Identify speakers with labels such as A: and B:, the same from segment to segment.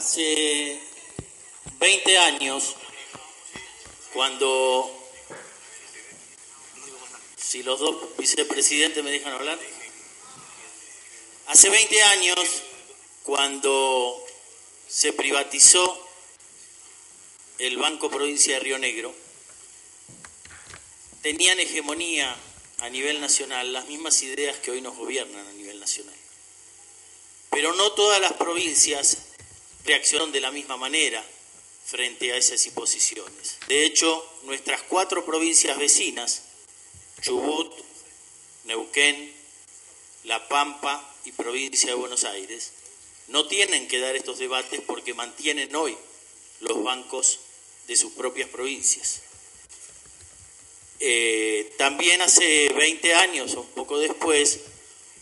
A: Hace 20 años, cuando, si los dos vicepresidentes me dejan hablar, hace 20 años, cuando se privatizó el Banco Provincia de Río Negro, tenían hegemonía a nivel nacional las mismas ideas que hoy nos gobiernan a nivel nacional. Pero no todas las provincias reaccionaron de la misma manera frente a esas imposiciones. De hecho, nuestras cuatro provincias vecinas, Chubut, Neuquén, La Pampa y provincia de Buenos Aires, no tienen que dar estos debates porque mantienen hoy los bancos de sus propias provincias. Eh, también hace 20 años o un poco después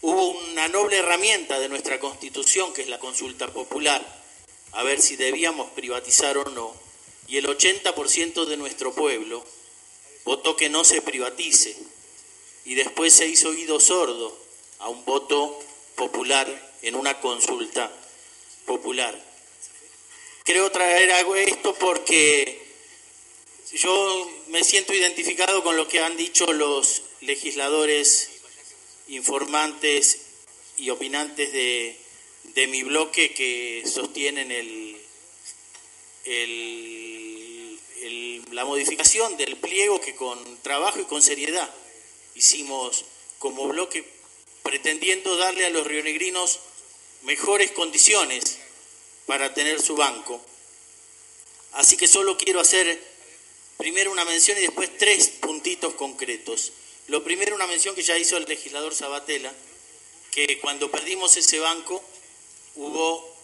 A: hubo una noble herramienta de nuestra constitución que es la consulta popular, a ver si debíamos privatizar o no, y el 80% de nuestro pueblo votó que no se privatice y después se hizo oído sordo a un voto popular en una consulta popular. Creo traer esto porque yo me siento identificado con lo que han dicho los legisladores informantes y opinantes de, mi bloque que sostienen el, la modificación del pliego que con trabajo y con seriedad hicimos como bloque pretendiendo darle a los rionegrinos mejores condiciones para tener su banco. Así que solo quiero hacer Primero una mención y después tres puntitos concretos. Lo primero una mención que ya hizo el legislador Sabatella, que cuando perdimos ese banco hubo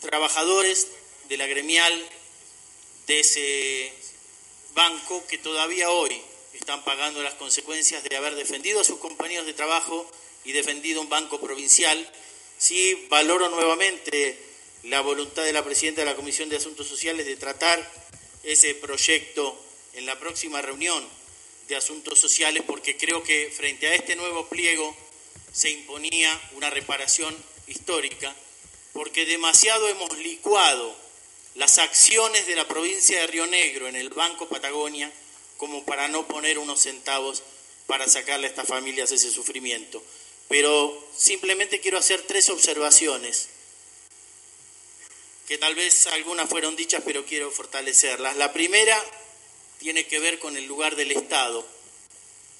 A: trabajadores de la gremial de ese banco que todavía hoy están pagando las consecuencias de haber defendido a sus compañeros de trabajo y defendido un banco provincial. Sí, valoro nuevamente la voluntad de la presidenta de la Comisión de Asuntos Sociales de tratar ese proyecto en la próxima reunión de asuntos sociales porque creo que frente a este nuevo pliego se imponía una reparación histórica porque demasiado hemos licuado las acciones de la provincia de Río Negro en el Banco Patagonia como para no poner unos centavos para sacarle a estas familias ese sufrimiento. Pero simplemente quiero hacer tres observaciones que tal vez algunas fueron dichas, pero quiero fortalecerlas. La primera tiene que ver con el lugar del Estado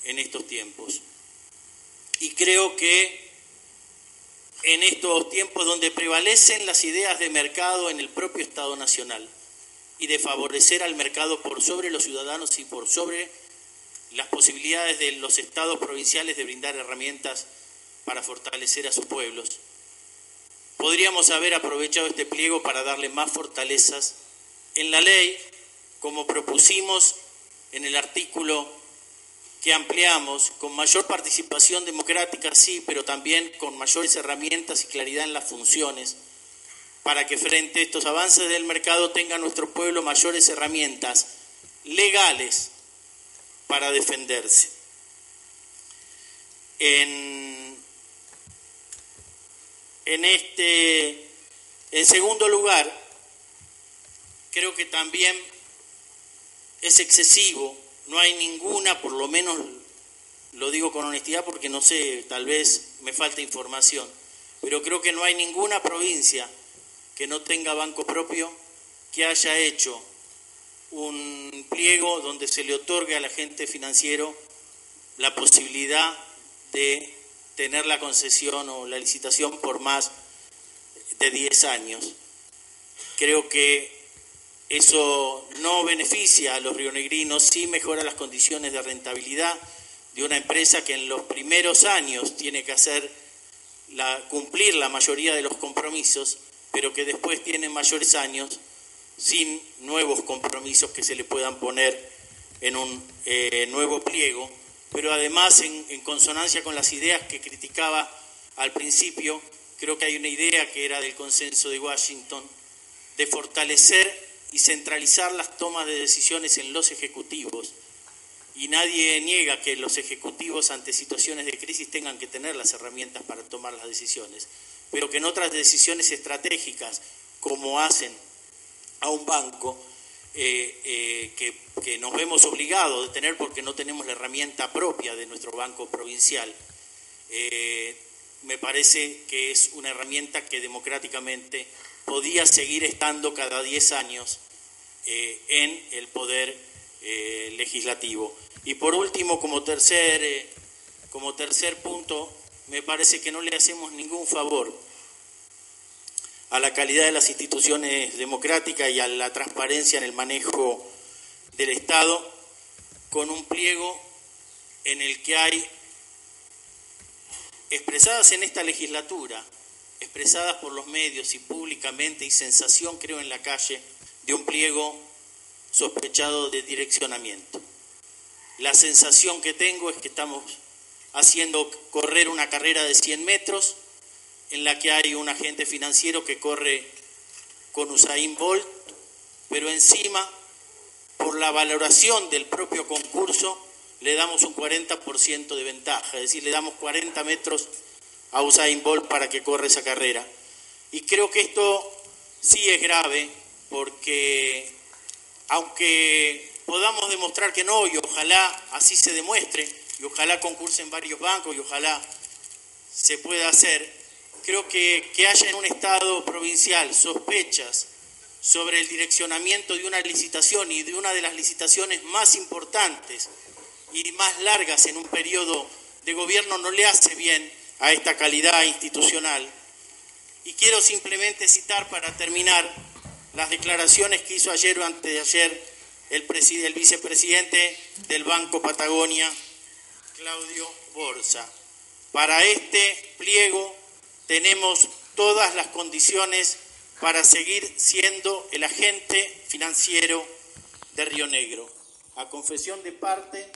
A: en estos tiempos. Y creo que en estos tiempos donde prevalecen las ideas de mercado en el propio Estado Nacional y de favorecer al mercado por sobre los ciudadanos y por sobre las posibilidades de los estados provinciales de brindar herramientas para fortalecer a sus pueblos, Podríamos haber aprovechado este pliego para darle más fortalezas en la ley, como propusimos en el artículo que ampliamos, con mayor participación democrática, sí, pero también con mayores herramientas y claridad en las funciones, para que frente a estos avances del mercado tenga nuestro pueblo mayores herramientas legales para defenderse. En en este, en segundo lugar, creo que también es excesivo, no hay ninguna, por lo menos lo digo con honestidad porque no sé, tal vez me falta información, pero creo que no hay ninguna provincia que no tenga banco propio que haya hecho un pliego donde se le otorgue al agente financiero la posibilidad de tener la concesión o la licitación por más de 10 años. Creo que eso no beneficia a los rionegrinos, sí mejora las condiciones de rentabilidad de una empresa que en los primeros años tiene que hacer cumplir la mayoría de los compromisos, pero que después tiene mayores años sin nuevos compromisos que se le puedan poner en un eh, nuevo pliego. Pero además en, consonancia con las ideas que criticaba al principio, creo que hay una idea que era del consenso de Washington, de fortalecer y centralizar las tomas de decisiones en los ejecutivos. Y nadie niega que los ejecutivos ante situaciones de crisis tengan que tener las herramientas para tomar las decisiones, pero que en otras decisiones estratégicas, como hacen a un banco eh, eh, que, nos vemos obligados de tener porque no tenemos la herramienta propia de nuestro banco provincial. Eh, me parece que es una herramienta que democráticamente podía seguir estando cada 10 años en el poder legislativo. Y por último, como tercer, como tercer punto, me parece que no le hacemos ningún favor a la calidad de las instituciones democráticas y a la transparencia en el manejo del Estado con un pliego en el que hay expresadas en esta legislatura, expresadas por los medios y públicamente y sensación creo en la calle de un pliego sospechado de direccionamiento. La sensación que tengo es que estamos haciendo correr una carrera de 100 metros en la que hay un agente financiero que corre con Usain Bolt, pero encima, por la valoración del propio concurso, le damos un 40% de ventaja, es decir, le damos 40 metros a Usain Bolt para que corra esa carrera. Y creo que esto sí es grave, porque aunque podamos demostrar que no, y ojalá así se demuestre, y ojalá concursen varios bancos, y ojalá se pueda hacer, creo que, que haya en un Estado provincial sospechas sobre el direccionamiento de una licitación y de una de las licitaciones más importantes y más largas en un periodo de gobierno no le hace bien a esta calidad institucional. Y quiero simplemente citar para terminar las declaraciones que hizo ayer o antes de ayer el, el vicepresidente del Banco Patagonia, Claudio Borsa. Para este pliego tenemos todas las condiciones para seguir siendo el agente financiero de Río Negro. A confesión de parte,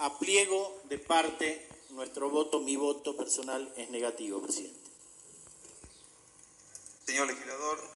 A: a pliego de parte, nuestro voto, mi voto personal es negativo, presidente.
B: Señor legislador.